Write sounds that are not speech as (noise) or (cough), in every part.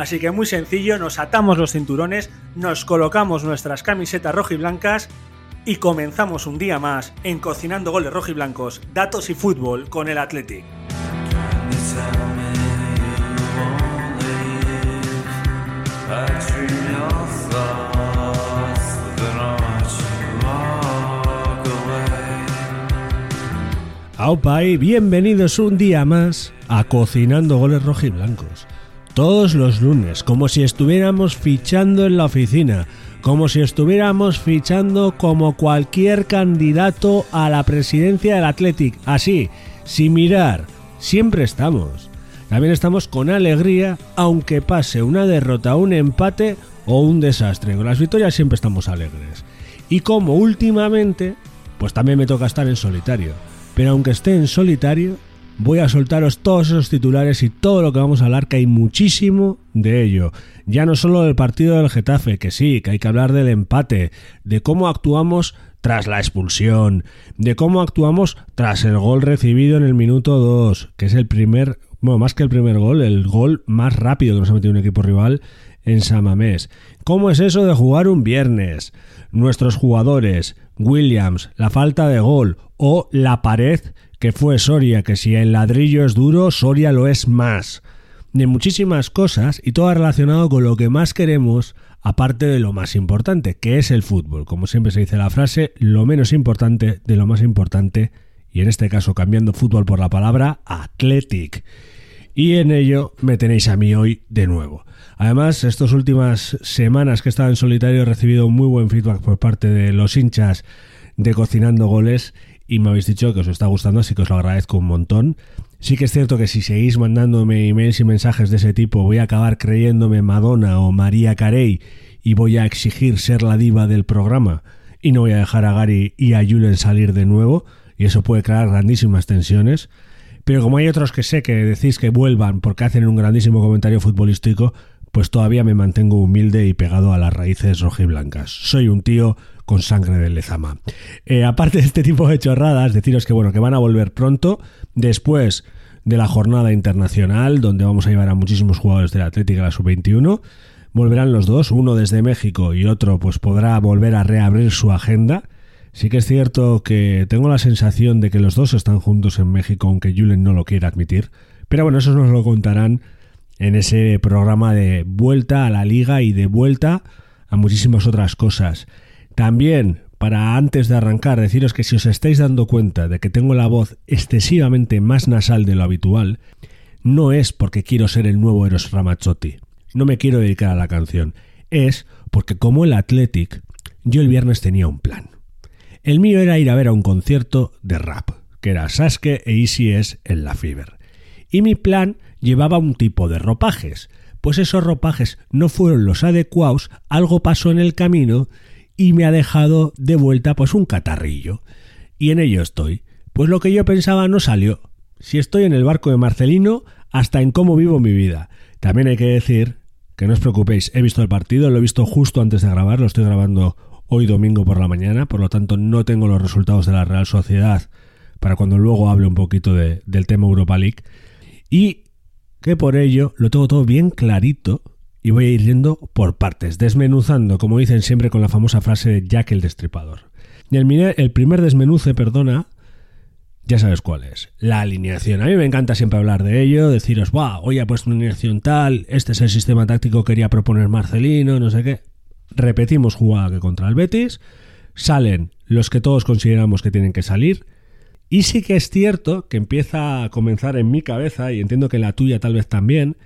Así que muy sencillo, nos atamos los cinturones, nos colocamos nuestras camisetas rojiblancas y comenzamos un día más en Cocinando Goles Rojiblancos, Datos y Fútbol con el Athletic. Aupa y bienvenidos un día más a Cocinando Goles Rojiblancos. Todos los lunes, como si estuviéramos fichando en la oficina, como si estuviéramos fichando como cualquier candidato a la presidencia del Athletic. Así, sin mirar, siempre estamos. También estamos con alegría, aunque pase una derrota, un empate o un desastre. Con las victorias siempre estamos alegres. Y como últimamente, pues también me toca estar en solitario. Pero aunque esté en solitario, voy a soltaros todos esos titulares y todo lo que vamos a hablar, que hay muchísimo de ello. Ya no solo del partido del Getafe, que sí, que hay que hablar del empate, de cómo actuamos tras la expulsión, de cómo actuamos tras el gol recibido en el minuto 2, que es el primer, bueno, más que el primer gol, el gol más rápido que nos ha metido un equipo rival en Samamés. ¿Cómo es eso de jugar un viernes? Nuestros jugadores, Williams, la falta de gol o la pared que fue Soria, que si el ladrillo es duro, Soria lo es más. De muchísimas cosas y todo relacionado con lo que más queremos, aparte de lo más importante, que es el fútbol. Como siempre se dice la frase, lo menos importante de lo más importante, y en este caso cambiando fútbol por la palabra, athletic. Y en ello me tenéis a mí hoy de nuevo. Además, estas últimas semanas que he estado en solitario he recibido muy buen feedback por parte de los hinchas de Cocinando Goles y me habéis dicho que os está gustando, así que os lo agradezco un montón. Sí que es cierto que si seguís mandándome emails y mensajes de ese tipo, voy a acabar creyéndome Madonna o María Carey y voy a exigir ser la diva del programa y no voy a dejar a Gary y a Julen salir de nuevo y eso puede crear grandísimas tensiones. Pero como hay otros que sé que decís que vuelvan porque hacen un grandísimo comentario futbolístico, pues todavía me mantengo humilde y pegado a las raíces rojiblancas. Soy un tío con sangre de Lezama. Eh, aparte de este tipo de chorradas, deciros que bueno, que van a volver pronto, después de la jornada internacional, donde vamos a llevar a muchísimos jugadores del Atlético a la sub-21. Volverán los dos, uno desde México y otro pues podrá volver a reabrir su agenda. Sí que es cierto que tengo la sensación de que los dos están juntos en México, aunque Julen no lo quiera admitir. Pero bueno, eso nos lo contarán en ese programa de vuelta a la liga y de vuelta a muchísimas otras cosas. También, para antes de arrancar, deciros que si os estáis dando cuenta de que tengo la voz excesivamente más nasal de lo habitual, no es porque quiero ser el nuevo Eros Ramazzotti. No me quiero dedicar a la canción. Es porque como el Athletic, yo el viernes tenía un plan. El mío era ir a ver a un concierto de rap, que era Sasuke e Easy S en la Fever. Y mi plan llevaba un tipo de ropajes. Pues esos ropajes no fueron los adecuados, algo pasó en el camino y me ha dejado de vuelta pues un catarrillo. Y en ello estoy. Pues lo que yo pensaba no salió. Si estoy en el barco de Marcelino, hasta en cómo vivo mi vida. También hay que decir que no os preocupéis, he visto el partido, lo he visto justo antes de grabar, lo estoy grabando hoy domingo por la mañana, por lo tanto no tengo los resultados de la Real Sociedad para cuando luego hable un poquito del tema Europa League. Y que por ello lo tengo todo bien clarito y voy a ir yendo por partes, desmenuzando, como dicen siempre con la famosa frase de Jack el Destripador. Y el, primer desmenuce, perdona, ya sabes cuál es, la alineación. A mí me encanta siempre hablar de ello, deciros, wow, hoy ha puesto una alineación tal, este es el sistema táctico que quería proponer Marcelino, no sé qué. repetimos jugada que contra el Betis, salen los que todos consideramos que tienen que salir, y sí que es cierto que empieza a comenzar en mi cabeza, y entiendo que la tuya tal vez también,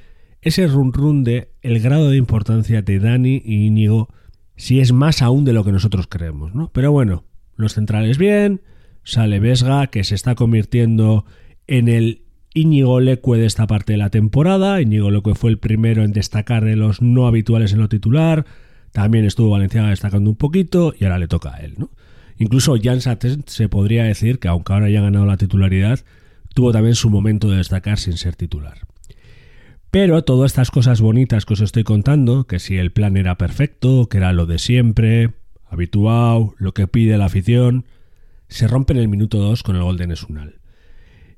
ese run run de el grado de importancia de Dani y Íñigo, si es más aún de lo que nosotros creemos, ¿no? Pero bueno, los centrales bien, sale Vesga, que se está convirtiendo en el Íñigo Leque de esta parte de la temporada. Íñigo Leque fue el primero en destacar de los no habituales en lo titular. También estuvo Valenciaga destacando un poquito y ahora le toca a él, ¿no? Incluso Jan Satten se podría decir que, aunque ahora haya ganado la titularidad, tuvo también su momento de destacar sin ser titular. Pero todas estas cosas bonitas que os estoy contando, que si el plan era perfecto, que era lo de siempre, habitual, lo que pide la afición, se rompe en el minuto 2 con el gol de Nesunal.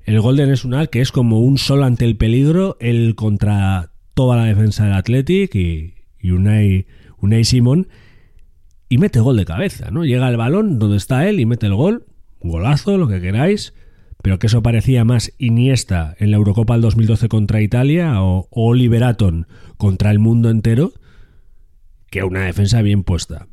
El gol de Nesunal que es como un sol ante el peligro, el contra toda la defensa del Athletic y, y Unai, Unai Simón, y mete gol de cabeza, ¿no? Llega el balón donde está él y mete el gol, golazo, lo que queráis, pero que eso parecía más Iniesta en la Eurocopa del 2012 contra Italia o Oliver Aton contra el mundo entero que una defensa bien puesta.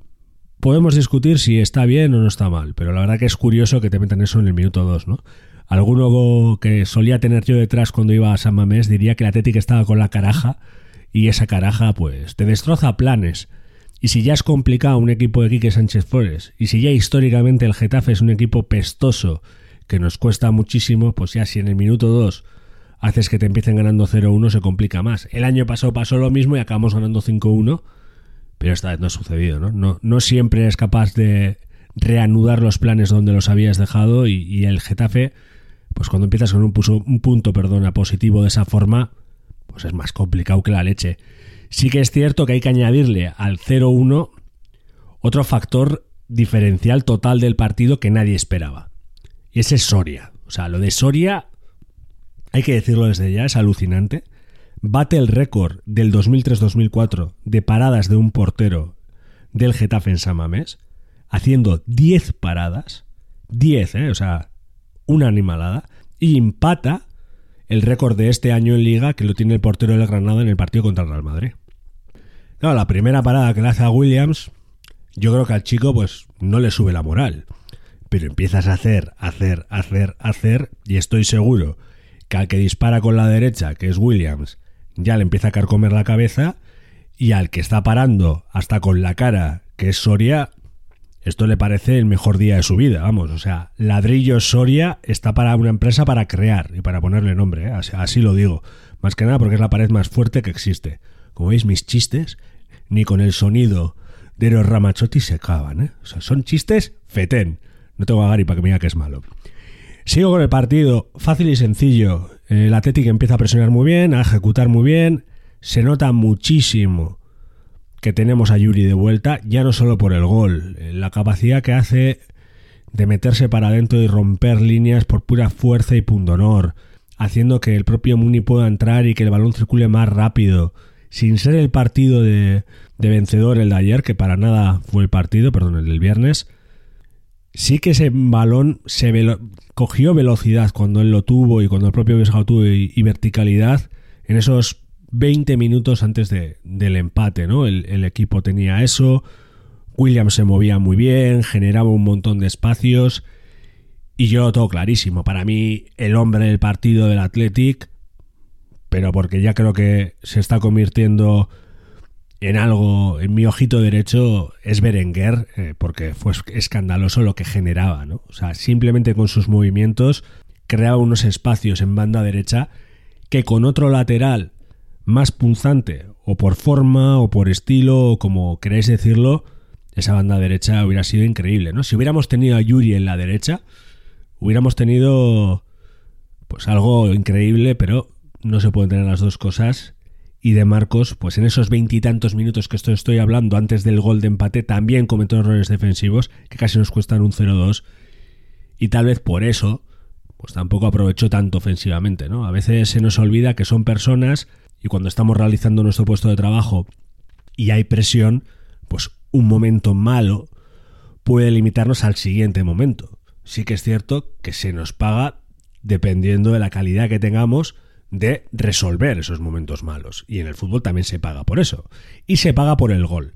Podemos discutir si está bien o no está mal, pero la verdad que es curioso que te metan eso en el minuto 2, ¿no? Alguno que solía tener yo detrás cuando iba a San Mamés diría que la Atlético estaba con la caraja y esa caraja pues te destroza planes. Y si ya es complicado un equipo de Quique Sánchez Flores, y si ya históricamente el Getafe es un equipo pestoso que nos cuesta muchísimo, pues ya si en el minuto 2 haces que te empiecen ganando 0-1 se complica más. El año pasado pasó lo mismo y acabamos ganando 5-1, pero esta vez no ha sucedido, ¿no? No, siempre eres capaz de reanudar los planes donde los habías dejado y, el Getafe, pues cuando empiezas con un, un punto perdona, positivo de esa forma, pues es más complicado que la leche. Sí que es cierto que hay que añadirle al 0-1 otro factor diferencial total del partido que nadie esperaba. Y ese es Soria. O sea, lo de Soria, hay que decirlo desde ya, es alucinante. Bate el récord del 2003-2004 de paradas de un portero del Getafe en Samamés, haciendo 10 paradas. 10, ¿eh? O sea, una animalada. Y empata el récord de este año en Liga que lo tiene el portero del Granada en el partido contra el Real Madrid. Claro, la primera parada que le hace a Williams, yo creo que al chico pues no le sube la moral pero empiezas a hacer, hacer, hacer, hacer, y estoy seguro que al que dispara con la derecha, que es Williams, ya le empieza a carcomer la cabeza, y al que está parando hasta con la cara, que es Soria, esto le parece el mejor día de su vida, vamos, o sea, ladrillo Soria está para una empresa para crear y para ponerle nombre, ¿eh? así, lo digo, más que nada porque es la pared más fuerte que existe. Como veis, mis chistes, ni con el sonido de los Ramachotti se acaban, ¿eh? O sea, son chistes fetén. No tengo a Gary para que me diga que es malo. Sigo con el partido, fácil y sencillo. El Atlético empieza a presionar muy bien, a ejecutar muy bien. Se nota muchísimo que tenemos a Yuri de vuelta, ya no solo por el gol, la capacidad que hace de meterse para adentro y romper líneas por pura fuerza y pundonor, haciendo que el propio Muni pueda entrar y que el balón circule más rápido, sin ser el partido de, de vencedor el de ayer, que para nada fue el partido, perdón, el del viernes, sí que ese balón se cogió velocidad cuando él lo tuvo y cuando el propio Vesga tuvo y, verticalidad en esos 20 minutos antes del empate, ¿no? El, equipo tenía eso, Williams se movía muy bien, generaba un montón de espacios y yo todo clarísimo. Para mí, el hombre del partido del Athletic, pero porque ya creo que se está convirtiendo en algo, en mi ojito derecho, es Berenguer, eh, porque fue escandaloso lo que generaba, ¿no? O sea, simplemente con sus movimientos creaba unos espacios en banda derecha que con otro lateral más punzante, o por forma, o por estilo, o como queréis decirlo, esa banda derecha hubiera sido increíble, ¿no? Si hubiéramos tenido a Yuri en la derecha, hubiéramos tenido pues algo increíble, pero no se pueden tener las dos cosas y de Marcos, pues en esos veintitantos minutos que estoy hablando antes del gol de empate, también cometió errores defensivos que casi nos cuestan un 0-2 y tal vez por eso, pues tampoco aprovechó tanto ofensivamente, ¿no? A veces se nos olvida que son personas y cuando estamos realizando nuestro puesto de trabajo y hay presión, pues un momento malo puede limitarnos al siguiente momento. Sí que es cierto que se nos paga dependiendo de la calidad que tengamos de resolver esos momentos malos. Y en el fútbol también se paga por eso. Y se paga por el gol.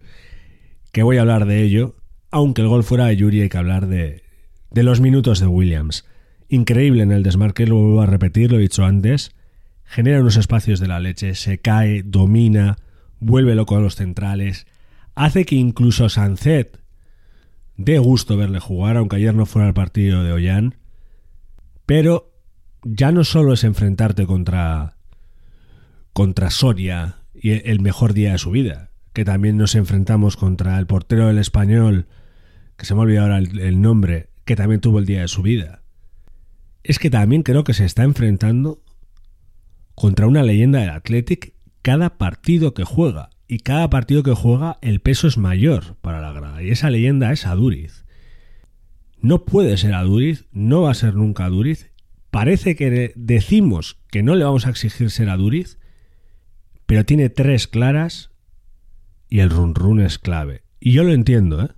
que voy a hablar de ello, aunque el gol fuera de Yuri hay que hablar de, de los minutos de Williams. Increíble en el desmarque, lo vuelvo a repetir, lo he dicho antes. Genera unos espacios de la leche, se cae, domina, vuelve loco a los centrales, hace que incluso Sancet dé gusto verle jugar, aunque ayer no fuera el partido de Ollán. Pero ya no solo es enfrentarte contra contra Soria y el mejor día de su vida, que también nos enfrentamos contra el portero del español, que se me ha olvidado ahora el, el nombre, que también tuvo el día de su vida. Es que también creo que se está enfrentando contra una leyenda del Athletic cada partido que juega. Y cada partido que juega el peso es mayor para la grada. Y esa leyenda es Aduriz. No puede ser Aduriz, no va a ser nunca Aduriz. Parece que decimos que no le vamos a exigir ser Aduriz, pero tiene tres claras y el run run es clave. Y yo lo entiendo, ¿eh?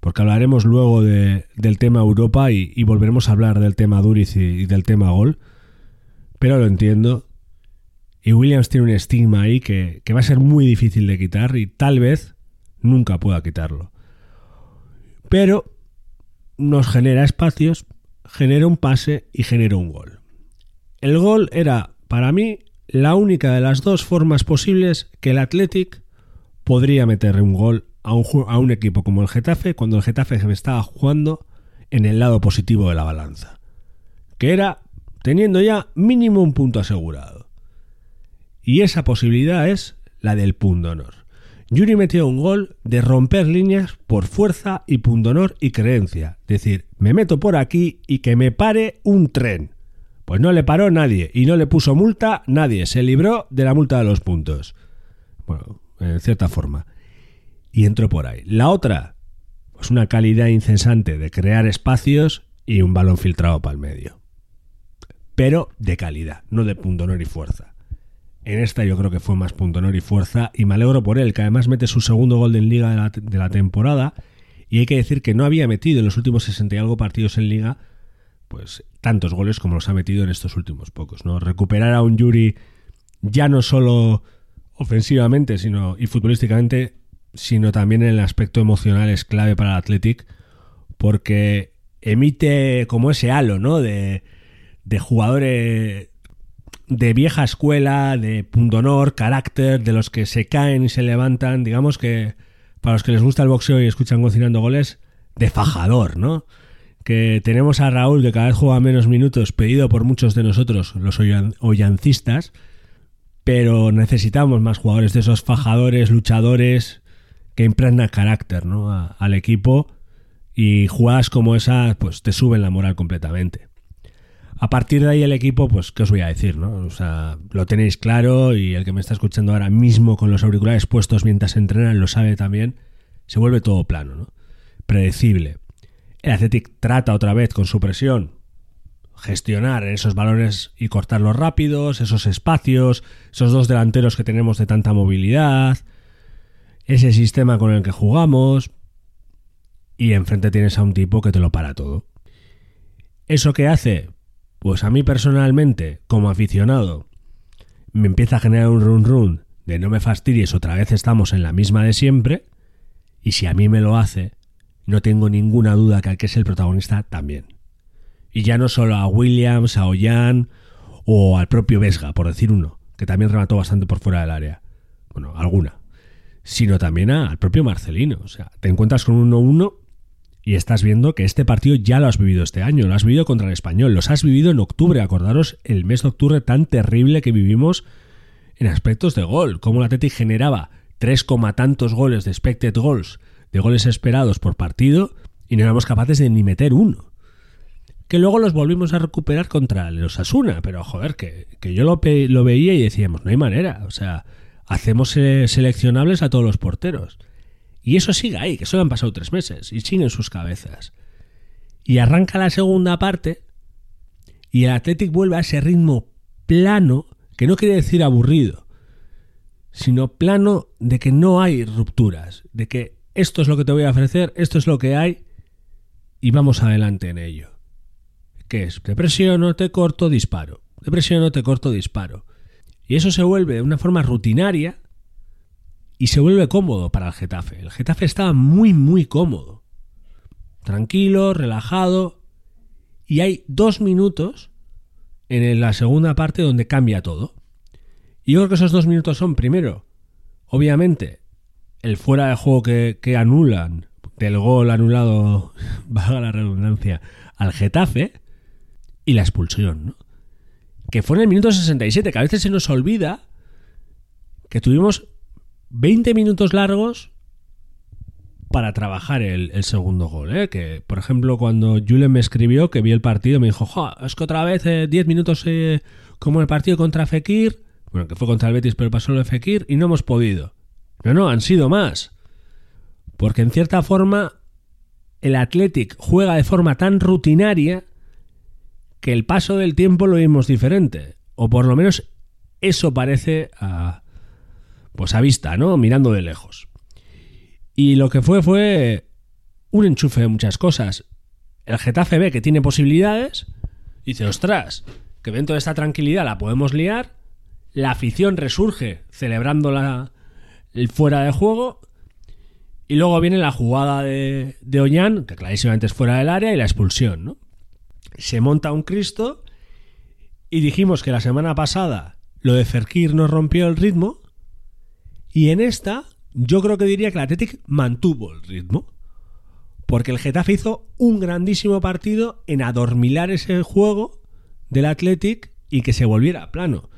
porque hablaremos luego de, del tema Europa y, volveremos a hablar del tema Duriz y, del tema Gol, pero lo entiendo. Y Williams tiene un estigma ahí que va a ser muy difícil de quitar y tal vez nunca pueda quitarlo. Pero nos genera espacios, genera un pase y genera un gol. El gol era, para mí, la única de las dos formas posibles que el Athletic podría meter un gol a un, a un, equipo como el Getafe cuando el Getafe estaba jugando en el lado positivo de la balanza, que era teniendo ya mínimo un punto asegurado. Y esa posibilidad es la del punto honor. Yuri metió un gol de romper líneas por fuerza y punto honor y creencia. Decir, me meto por aquí y que me pare un tren. Pues no le paró nadie y no le puso multa nadie. Se libró de la multa de los puntos. Bueno, en cierta forma. Y entró por ahí. La otra, pues una calidad incesante de crear espacios y un balón filtrado para el medio. Pero de calidad, no de punto honor y fuerza. En esta yo creo que fue más punto honor y fuerza y me alegro por él, que además mete su segundo gol en liga de la, temporada y hay que decir que no había metido en los últimos 60 y algo partidos en liga pues tantos goles como los ha metido en estos últimos pocos, ¿no? Recuperar a un Yuri ya no solo ofensivamente, sino y futbolísticamente, sino también en el aspecto emocional es clave para el Athletic porque emite como ese halo, ¿no? De, de jugadores de vieja escuela, de punto carácter, de los que se caen y se levantan, digamos que para los que les gusta el boxeo y escuchan cocinando goles, de fajador, ¿no? Que tenemos a Raúl que cada vez juega menos minutos, pedido por muchos de nosotros, los ollancistas, pero necesitamos más jugadores de esos fajadores, luchadores, que impregnan carácter ¿no? Al equipo y jugadas como esa pues te suben la moral completamente. A partir de ahí el equipo, pues, ¿qué os voy a decir? ¿no? O sea, lo tenéis claro y el que me está escuchando ahora mismo con los auriculares puestos mientras entrenan lo sabe también, se vuelve todo plano, ¿no? Predecible. El Athletic trata otra vez con su presión gestionar esos balones y cortarlos rápidos, esos espacios, esos dos delanteros que tenemos de tanta movilidad, ese sistema con el que jugamos y enfrente tienes a un tipo que te lo para todo. ¿Eso qué hace? Pues a mí personalmente, como aficionado, me empieza a generar un run run de no me fastidies, otra vez estamos en la misma de siempre, y si a mí me lo hace, no tengo ninguna duda que al que es el protagonista también. Y ya no solo a Williams, a Ollán o al propio Vesga, por decir uno, que también remató bastante por fuera del área. Bueno, alguna. Sino también a, al propio Marcelino. O sea, te encuentras con un 1-1 y estás viendo que este partido ya lo has vivido este año, lo has vivido contra el español, los has vivido en octubre, acordaros el mes de octubre tan terrible que vivimos en aspectos de gol, como la Athletic generaba 3, tantos goles de expected goals, de goles esperados por partido, y no éramos capaces de ni meter uno. Que luego los volvimos a recuperar contra los Asuna, pero joder, que, que yo lo, lo, veía y decíamos, no hay manera, o sea, hacemos seleccionables a todos los porteros. Y eso sigue ahí, que solo han pasado tres meses y sigue en sus cabezas. Y arranca la segunda parte y el Athletic vuelve a ese ritmo plano, que no quiere decir aburrido, sino plano de que no hay rupturas, de que esto es lo que te voy a ofrecer, esto es lo que hay y vamos adelante en ello. ¿Qué es? Te presiono, te corto, disparo. Te presiono, te corto, disparo. Y eso se vuelve de una forma rutinaria y se vuelve cómodo para el Getafe. El Getafe estaba muy, muy cómodo. Tranquilo, relajado. Y hay dos minutos en la segunda parte donde cambia todo. Y yo creo que esos dos minutos son, primero, obviamente, el fuera de juego que, que anulan del gol anulado, (laughs) valga la redundancia, al Getafe y la expulsión, ¿no? Que fue en el minuto 67, que a veces se nos olvida que tuvimos 20 minutos largos para trabajar el, segundo gol. ¿eh? Que, por ejemplo, cuando Julen me escribió que vi el partido, me dijo, es que otra vez 10 eh, minutos eh, como el partido contra Fekir, bueno, que fue contra el Betis, pero pasó lo de Fekir, y no hemos podido. Pero no, han sido más. Porque en cierta forma, el Athletic juega de forma tan rutinaria que el paso del tiempo lo vimos diferente. O por lo menos eso parece a, pues a vista, ¿no? Mirando de lejos. Y lo que fue fue un enchufe de muchas cosas. El Getafe ve que tiene posibilidades, dice, ostras, que dentro de esta tranquilidad la podemos liar, la afición resurge celebrando la, el fuera de juego, y luego viene la jugada de, de Oñán, que clarísimamente es fuera del área, y la expulsión, ¿no? Se monta un Cristo, y dijimos que la semana pasada lo de Ferkir nos rompió el ritmo, y en esta, yo creo que diría que el Athletic mantuvo el ritmo. Porque el Getafe hizo un grandísimo partido en adormilar ese juego del Athletic y que se volviera plano.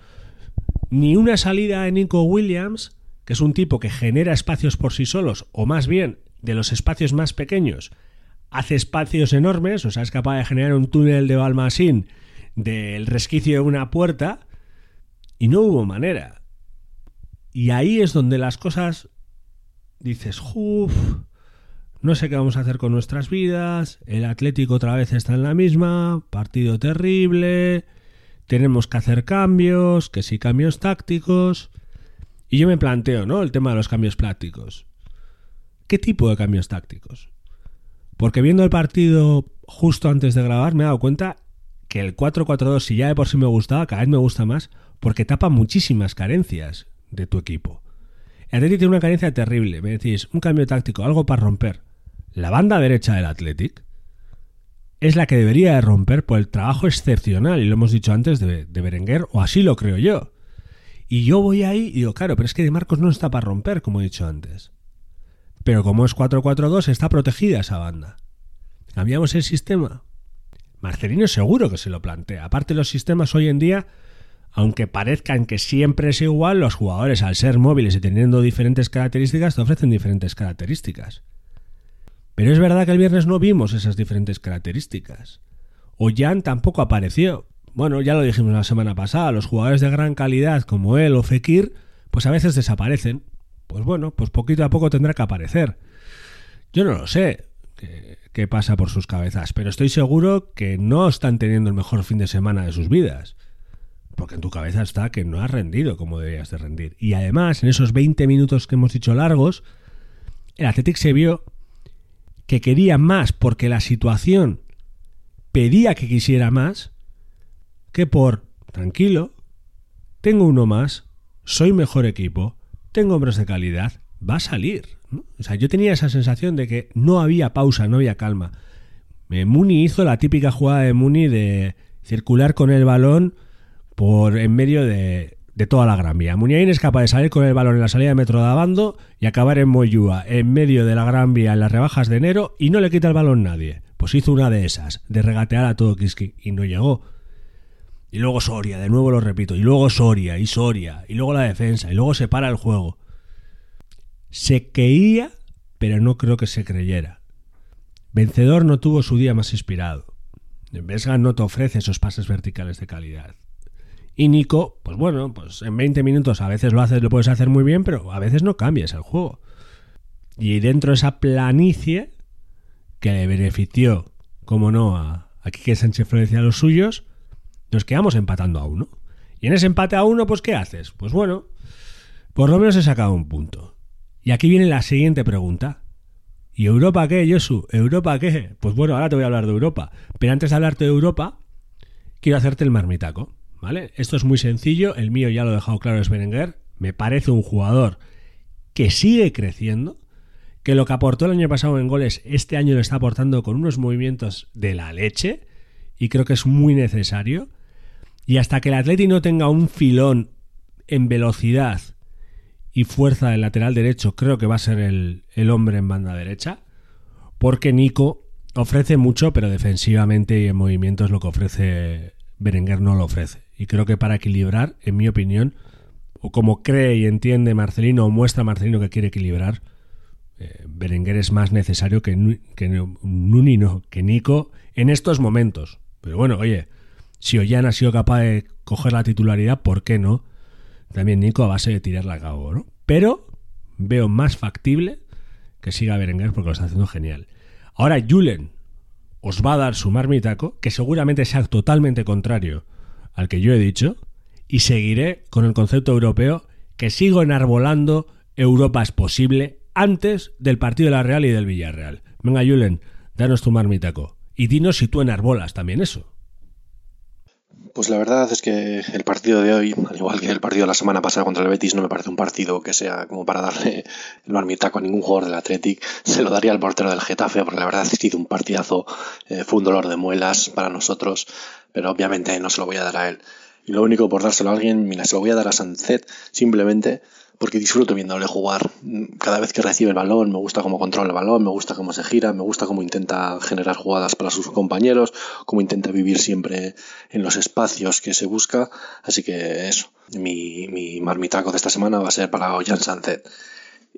Ni una salida de Nico Williams, que es un tipo que genera espacios por sí solos, o más bien de los espacios más pequeños, hace espacios enormes, o sea, es capaz de generar un túnel de Balmasín del resquicio de una puerta, y no hubo manera. Y ahí es donde las cosas dices, uff, no sé qué vamos a hacer con nuestras vidas, el Atlético otra vez está en la misma, partido terrible, tenemos que hacer cambios, que sí cambios tácticos. Y yo me planteo, ¿no? El tema de los cambios tácticos. ¿Qué tipo de cambios tácticos? Porque viendo el partido justo antes de grabar me he dado cuenta que el 4-4-2, si ya de por sí me gustaba, cada vez me gusta más porque tapa muchísimas carencias de tu equipo. El Athletic tiene una carencia terrible. Me decís, un cambio táctico, algo para romper. La banda derecha del Athletic es la que debería de romper por el trabajo excepcional, y lo hemos dicho antes, de, de Berenguer, o así lo creo yo. Y yo voy ahí y digo, claro, pero es que De Marcos no está para romper, como he dicho antes. Pero como es 4-4-2, está protegida esa banda. ¿Cambiamos el sistema? Marcelino seguro que se lo plantea. Aparte, los sistemas hoy en día aunque parezcan que siempre es igual, los jugadores al ser móviles y teniendo diferentes características te ofrecen diferentes características. Pero es verdad que el viernes no vimos esas diferentes características. O Jan tampoco apareció. Bueno, ya lo dijimos la semana pasada, los jugadores de gran calidad como él o Fekir, pues a veces desaparecen. Pues bueno, pues poquito a poco tendrá que aparecer. Yo no lo sé qué, pasa por sus cabezas, pero estoy seguro que no están teniendo el mejor fin de semana de sus vidas. Porque en tu cabeza está que no has rendido como deberías de rendir. Y además, en esos 20 minutos que hemos dicho largos, el Athletic se vio que quería más porque la situación pedía que quisiera más que por, tranquilo, tengo uno más, soy mejor equipo, tengo hombres de calidad, va a salir. O sea, yo tenía esa sensación de que no había pausa, no había calma. Muni hizo la típica jugada de Muni de circular con el balón por en medio de, toda la Gran Vía. Muñain es capaz de salir con el balón en la salida de metro de Abando y acabar en Moyúa, en medio de la Gran Vía, en las rebajas de enero, y no le quita el balón nadie. Pues hizo una de esas, de regatear a todo Kiski, y no llegó. Y luego Soria, de nuevo lo repito, y luego Soria, y Soria, y luego la defensa, y luego se para el juego. Se creía, pero no creo que se creyera. Vencedor no tuvo su día más inspirado. Vesga no te ofrece esos pases verticales de calidad. Y Nico, pues bueno, pues en 20 minutos a veces lo haces, lo puedes hacer muy bien, pero a veces no cambias el juego. Y dentro de esa planicie que le benefició, como no, a, a que Sánchez Florencia a los suyos, nos quedamos empatando a uno. Y en ese empate a uno, pues ¿qué haces? Pues bueno, por lo menos he sacado un punto. Y aquí viene la siguiente pregunta. ¿Y Europa qué, Josu? ¿Europa qué? Pues bueno, ahora te voy a hablar de Europa. Pero antes de hablarte de Europa, quiero hacerte el marmitaco. ¿Vale? Esto es muy sencillo, el mío ya lo he dejado claro, es Berenguer. Me parece un jugador que sigue creciendo, que lo que aportó el año pasado en goles, este año lo está aportando con unos movimientos de la leche, y creo que es muy necesario. Y hasta que el Atleti no tenga un filón en velocidad y fuerza del lateral derecho, creo que va a ser el, el hombre en banda derecha, porque Nico ofrece mucho, pero defensivamente y en movimientos lo que ofrece Berenguer no lo ofrece. Y creo que para equilibrar, en mi opinión, o como cree y entiende Marcelino o muestra Marcelino que quiere equilibrar, eh, Berenguer es más necesario que, que Nuni, que Nico en estos momentos. Pero bueno, oye, si Ollán ha sido capaz de coger la titularidad, ¿por qué no? También Nico a base de tirarla a cabo, ¿no? Pero veo más factible que siga Berenguer porque lo está haciendo genial. Ahora Julen os va a dar su marmitaco, que seguramente sea totalmente contrario al que yo he dicho, y seguiré con el concepto europeo que sigo enarbolando Europa es posible antes del partido de la Real y del Villarreal. Venga, Julen, danos tu marmitaco. Y dinos si tú enarbolas también eso. Pues la verdad es que el partido de hoy, al igual que el partido de la semana pasada contra el Betis, no me parece un partido que sea como para darle el marmitaco a ningún jugador del Athletic. Se lo daría al portero del Getafe, porque la verdad ha sido un partidazo, eh, fue un dolor de muelas para nosotros, pero obviamente no se lo voy a dar a él. Y lo único por dárselo a alguien, mira, se lo voy a dar a Sanzet simplemente porque disfruto viéndole jugar. Cada vez que recibe el balón, me gusta cómo controla el balón, me gusta cómo se gira, me gusta cómo intenta generar jugadas para sus compañeros, cómo intenta vivir siempre en los espacios que se busca. Así que eso, mi, mi marmitaco de esta semana va a ser para Ollán Sanzet.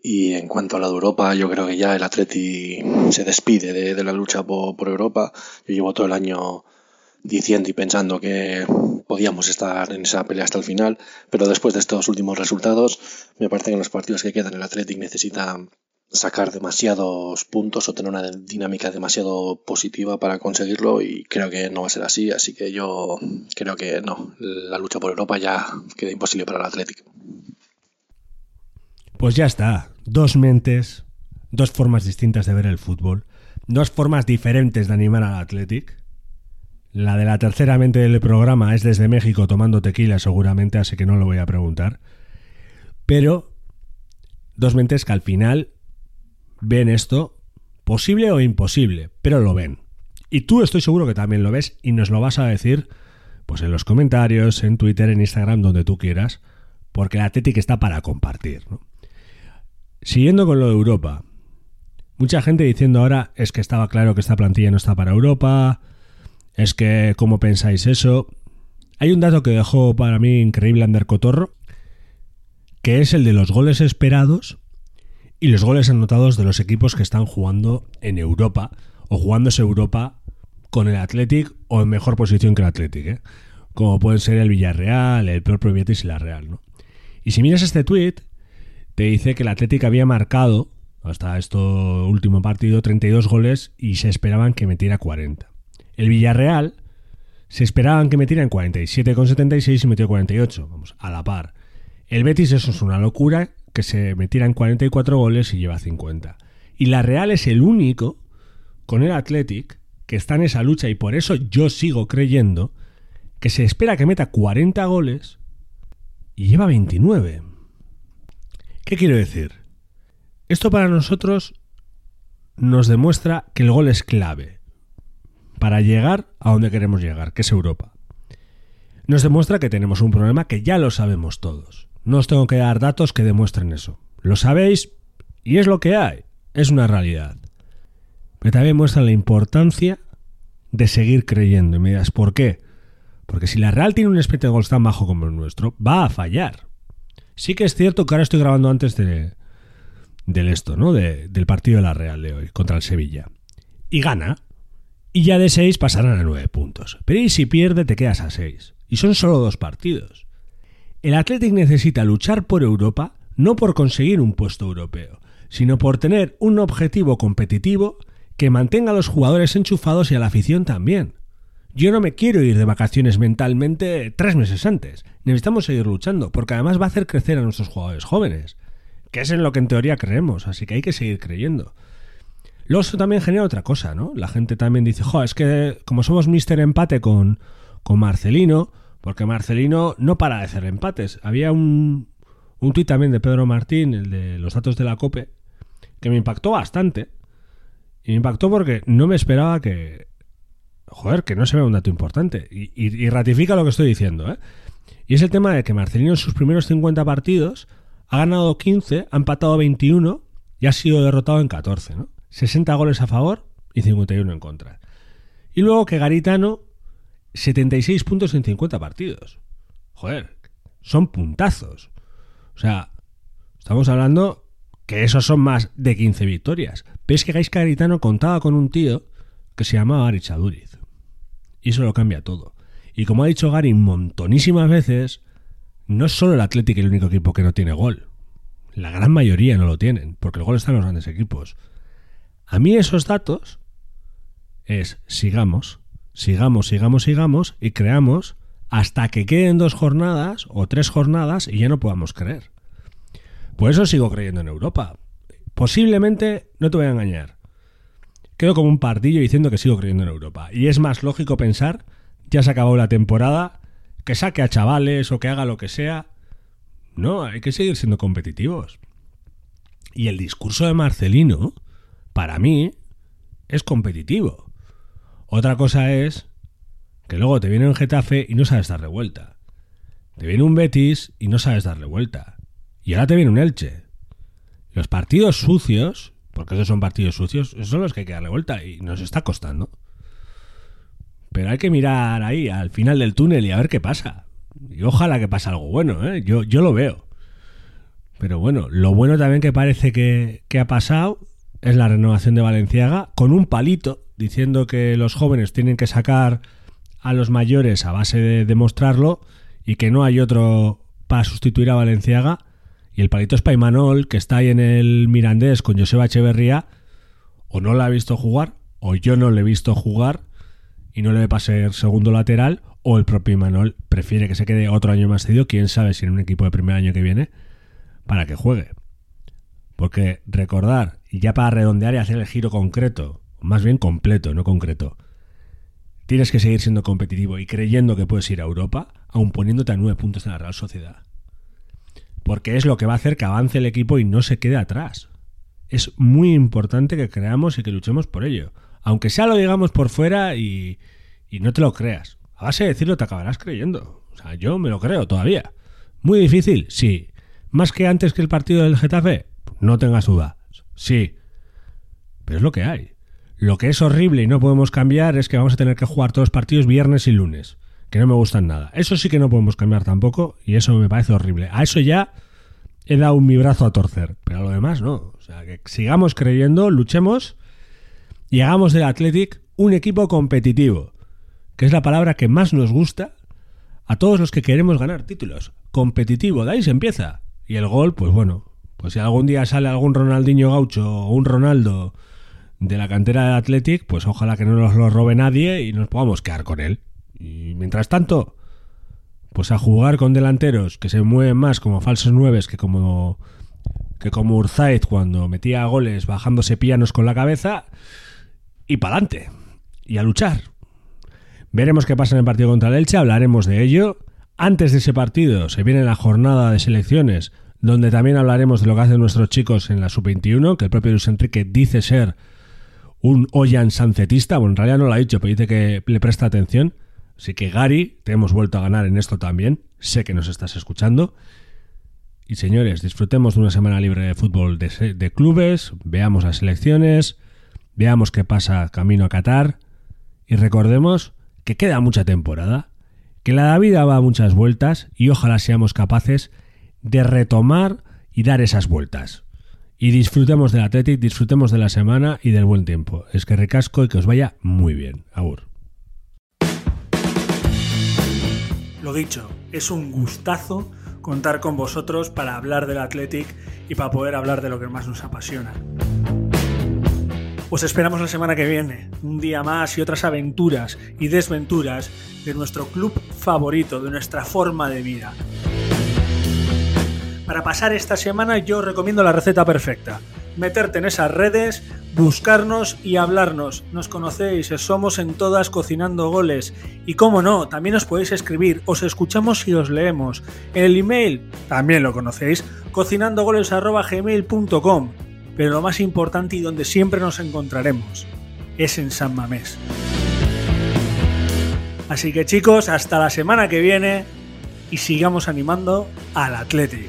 Y en cuanto a la de Europa, yo creo que ya el Atleti se despide de, de la lucha por, por Europa. Yo llevo todo el año diciendo y pensando que podíamos estar en esa pelea hasta el final, pero después de estos últimos resultados, me parece que en los partidos que quedan el Athletic necesita sacar demasiados puntos o tener una dinámica demasiado positiva para conseguirlo y creo que no va a ser así, así que yo creo que no, la lucha por Europa ya queda imposible para el Athletic. Pues ya está, dos mentes, dos formas distintas de ver el fútbol, dos formas diferentes de animar al Athletic la de la tercera mente del programa es desde México tomando tequila seguramente, así que no lo voy a preguntar. Pero dos mentes que al final ven esto posible o imposible, pero lo ven. Y tú estoy seguro que también lo ves y nos lo vas a decir pues en los comentarios, en Twitter, en Instagram, donde tú quieras, porque la Atlético está para compartir. Siguiendo con lo de Europa, mucha gente diciendo ahora es que estaba claro que esta plantilla no está para Europa, es que, ¿cómo pensáis eso? Hay un dato que dejó para mí increíble Ander Cotorro, que es el de los goles esperados y los goles anotados de los equipos que están jugando en Europa o jugándose Europa con el Athletic o en mejor posición que el Athletic, ¿eh? como pueden ser el Villarreal, el propio Betis y la Real. ¿no? Y si miras este tweet, te dice que el Athletic había marcado hasta este último partido 32 goles y se esperaban que metiera 40. El Villarreal se esperaban que metieran 47,76 y metió 48, vamos, a la par. El Betis eso es una locura, que se metieran 44 goles y lleva 50. Y la Real es el único con el Athletic que está en esa lucha y por eso yo sigo creyendo que se espera que meta 40 goles y lleva 29. ¿Qué quiero decir? Esto para nosotros nos demuestra que el gol es clave para llegar a donde queremos llegar, que es Europa. Nos demuestra que tenemos un problema que ya lo sabemos todos. No os tengo que dar datos que demuestren eso. Lo sabéis y es lo que hay. Es una realidad. Pero también muestra la importancia de seguir creyendo. Y me dirás, ¿por qué? Porque si la Real tiene un especie de gol tan bajo como el nuestro, va a fallar. Sí que es cierto que ahora estoy grabando antes de, del esto, ¿no? del partido de la Real de hoy contra el Sevilla. Y gana y ya de 6 pasarán a 9 puntos. Pero y si pierde te quedas a 6. Y son solo dos partidos. El Athletic necesita luchar por Europa no por conseguir un puesto europeo, sino por tener un objetivo competitivo que mantenga a los jugadores enchufados y a la afición también. Yo no me quiero ir de vacaciones mentalmente tres meses antes. Necesitamos seguir luchando, porque además va a hacer crecer a nuestros jugadores jóvenes, que es en lo que en teoría creemos, así que hay que seguir creyendo. Luego también genera otra cosa, ¿no? La gente también dice, jo, es que como somos mister empate con, con Marcelino, porque Marcelino no para de hacer empates. Había un, un tuit también de Pedro Martín, el de los datos de la COPE, que me impactó bastante. Y me impactó porque no me esperaba que... Joder, que no se vea un dato importante. Y, y ratifica lo que estoy diciendo, ¿eh? Y es el tema de que Marcelino en sus primeros 50 partidos ha ganado 15, ha empatado 21 y ha sido derrotado en 14, ¿no? 60 goles a favor y 51 en contra. Y luego que Garitano, 76 puntos en 50 partidos. Joder, son puntazos. O sea, estamos hablando que esos son más de 15 victorias. Pero es que Gaisca Garitano contaba con un tío que se llamaba Ari Chaduriz. Y eso lo cambia todo. Y como ha dicho Gary montonísimas veces, no es solo el Atlético el único equipo que no tiene gol. La gran mayoría no lo tienen, porque el gol está en los grandes equipos. A mí esos datos es sigamos, sigamos, sigamos, sigamos y creamos hasta que queden dos jornadas o tres jornadas y ya no podamos creer. Por eso sigo creyendo en Europa. Posiblemente, no te voy a engañar, quedo como un pardillo diciendo que sigo creyendo en Europa. Y es más lógico pensar, ya se acabó la temporada, que saque a chavales o que haga lo que sea. No, hay que seguir siendo competitivos. Y el discurso de Marcelino, para mí, es competitivo. Otra cosa es que luego te viene un Getafe y no sabes darle vuelta. Te viene un Betis y no sabes darle vuelta. Y ahora te viene un Elche. Los partidos sucios, porque esos son partidos sucios, son los que hay que darle vuelta y nos está costando. Pero hay que mirar ahí, al final del túnel y a ver qué pasa. Y ojalá que pase algo bueno, ¿eh? yo, yo lo veo. Pero bueno, lo bueno también que parece que, que ha pasado es la renovación de Valenciaga con un palito diciendo que los jóvenes tienen que sacar a los mayores a base de demostrarlo y que no hay otro para sustituir a Valenciaga. Y el palito es Paimanol, que está ahí en el Mirandés con Joseba Echeverría, o no la ha visto jugar, o yo no le he visto jugar y no le ve para ser segundo lateral, o el propio Imanol prefiere que se quede otro año más cedido, quién sabe si en un equipo de primer año que viene, para que juegue. Porque recordar, y ya para redondear y hacer el giro concreto, más bien completo, no concreto, tienes que seguir siendo competitivo y creyendo que puedes ir a Europa, aun poniéndote a nueve puntos en la Real Sociedad. Porque es lo que va a hacer que avance el equipo y no se quede atrás. Es muy importante que creamos y que luchemos por ello. Aunque sea lo digamos por fuera y, y no te lo creas. A base de decirlo te acabarás creyendo. O sea, yo me lo creo todavía. Muy difícil, sí. Más que antes que el partido del Getafe, no tengas duda. Sí. Pero es lo que hay. Lo que es horrible y no podemos cambiar es que vamos a tener que jugar todos los partidos viernes y lunes, que no me gustan nada. Eso sí que no podemos cambiar tampoco y eso me parece horrible. A eso ya he dado mi brazo a torcer, pero a lo demás no. O sea, que sigamos creyendo, luchemos y hagamos del Athletic un equipo competitivo, que es la palabra que más nos gusta a todos los que queremos ganar títulos. Competitivo, de ahí se empieza. Y el gol, pues bueno, pues si algún día sale algún Ronaldinho Gaucho o un Ronaldo de la cantera de Athletic, pues ojalá que no nos lo robe nadie y nos podamos quedar con él. Y mientras tanto, pues a jugar con delanteros que se mueven más como falsos nueves que como que como Urzaiz cuando metía goles bajándose pianos con la cabeza y para adelante y a luchar. Veremos qué pasa en el partido contra el Elche, hablaremos de ello. Antes de ese partido se viene la jornada de selecciones donde también hablaremos de lo que hacen nuestros chicos en la sub-21, que el propio Luis Enrique dice ser un Oyan sancetista, bueno, en realidad no lo ha dicho, pero dice que le presta atención. Así que Gary, te hemos vuelto a ganar en esto también, sé que nos estás escuchando. Y señores, disfrutemos de una semana libre de fútbol de, clubes, veamos las elecciones, veamos qué pasa camino a Qatar y recordemos que queda mucha temporada, que la vida va a muchas vueltas y ojalá seamos capaces retomar y dar esas vueltas y disfrutemos del Athletic, disfrutemos de la semana y del buen tiempo. Es que recasco y que os vaya muy bien. Agur. Lo dicho, es un gustazo contar con vosotros para hablar del Athletic y para poder hablar de lo que más nos apasiona. Os esperamos la semana que viene, un día más y otras aventuras y desventuras de nuestro club favorito, de nuestra forma de vida. Para pasar esta semana yo recomiendo la receta perfecta. meterte en esas redes, buscarnos y hablarnos. Nos conocéis, somos en todas cocinando goles. Y como no, también os podéis escribir, os escuchamos y os leemos. El email, también lo conocéis, cocinandogoles.gmail.com. Pero lo más importante y donde siempre nos encontraremos es en San Mamés. Así que chicos, hasta la semana que viene y sigamos animando al Athletic.